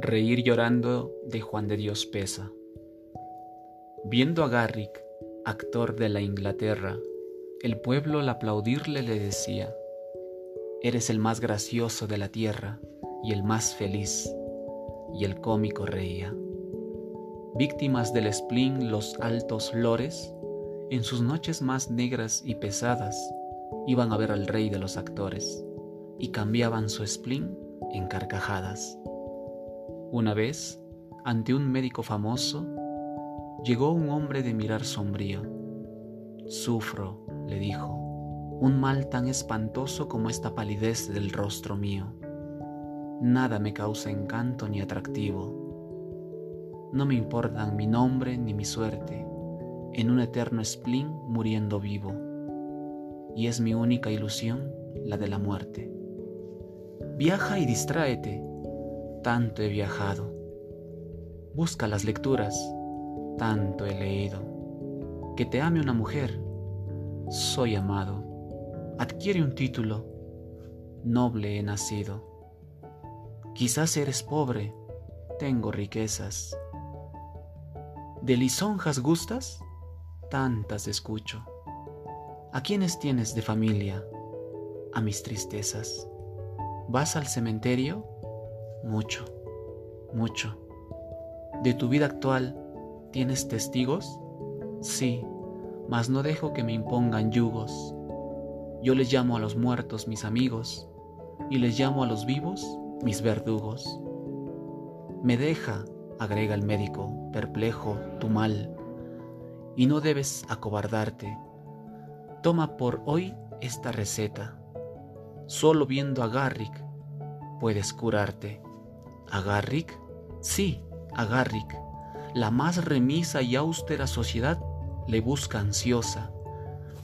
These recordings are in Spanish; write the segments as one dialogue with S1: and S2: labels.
S1: Reír llorando de Juan de Dios Pesa. Viendo a Garrick, actor de la Inglaterra, el pueblo al aplaudirle le decía, Eres el más gracioso de la tierra y el más feliz. Y el cómico reía. Víctimas del spleen los altos lores, en sus noches más negras y pesadas, iban a ver al rey de los actores y cambiaban su spleen en carcajadas. Una vez, ante un médico famoso, llegó un hombre de mirar sombrío. Sufro, le dijo, un mal tan espantoso como esta palidez del rostro mío. Nada me causa encanto ni atractivo. No me importan mi nombre ni mi suerte, en un eterno spleen muriendo vivo. Y es mi única ilusión la de la muerte. Viaja y distráete, tanto he viajado. Busca las lecturas, tanto he leído. Que te ame una mujer, soy amado. Adquiere un título, noble he nacido. Quizás eres pobre, tengo riquezas. ¿De lisonjas gustas? Tantas escucho. ¿A quiénes tienes de familia? A mis tristezas. ¿Vas al cementerio? Mucho, mucho. ¿De tu vida actual tienes testigos? Sí, mas no dejo que me impongan yugos. Yo les llamo a los muertos mis amigos y les llamo a los vivos mis verdugos. Me deja, agrega el médico, perplejo, tu mal, y no debes acobardarte. Toma por hoy esta receta. Solo viendo a Garrick puedes curarte. ¿A Garrick? Sí, a Garrick. La más remisa y austera sociedad le busca ansiosa.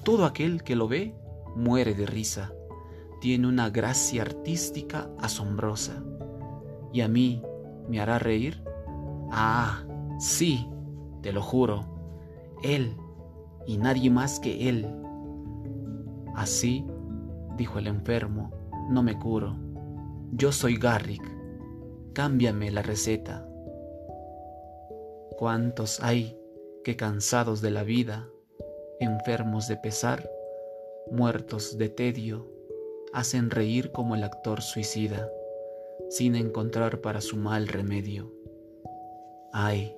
S1: Todo aquel que lo ve muere de risa. Tiene una gracia artística asombrosa. ¿Y a mí me hará reír? Ah, sí, te lo juro. Él y nadie más que él. Así, dijo el enfermo, no me curo. Yo soy Garrick cámbiame la receta. ¿Cuántos hay que cansados de la vida, enfermos de pesar, muertos de tedio, hacen reír como el actor suicida, sin encontrar para su mal remedio? Ay,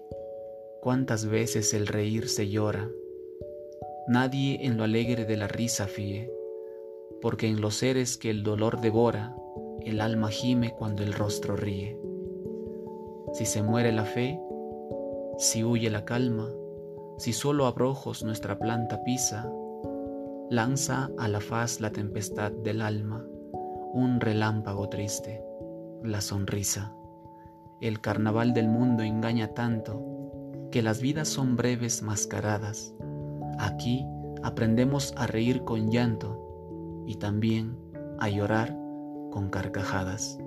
S1: cuántas veces el reír se llora. Nadie en lo alegre de la risa fíe, porque en los seres que el dolor devora, el alma gime cuando el rostro ríe. Si se muere la fe, si huye la calma, si solo abrojos nuestra planta pisa, lanza a la faz la tempestad del alma, un relámpago triste, la sonrisa. El carnaval del mundo engaña tanto que las vidas son breves mascaradas. Aquí aprendemos a reír con llanto y también a llorar con carcajadas.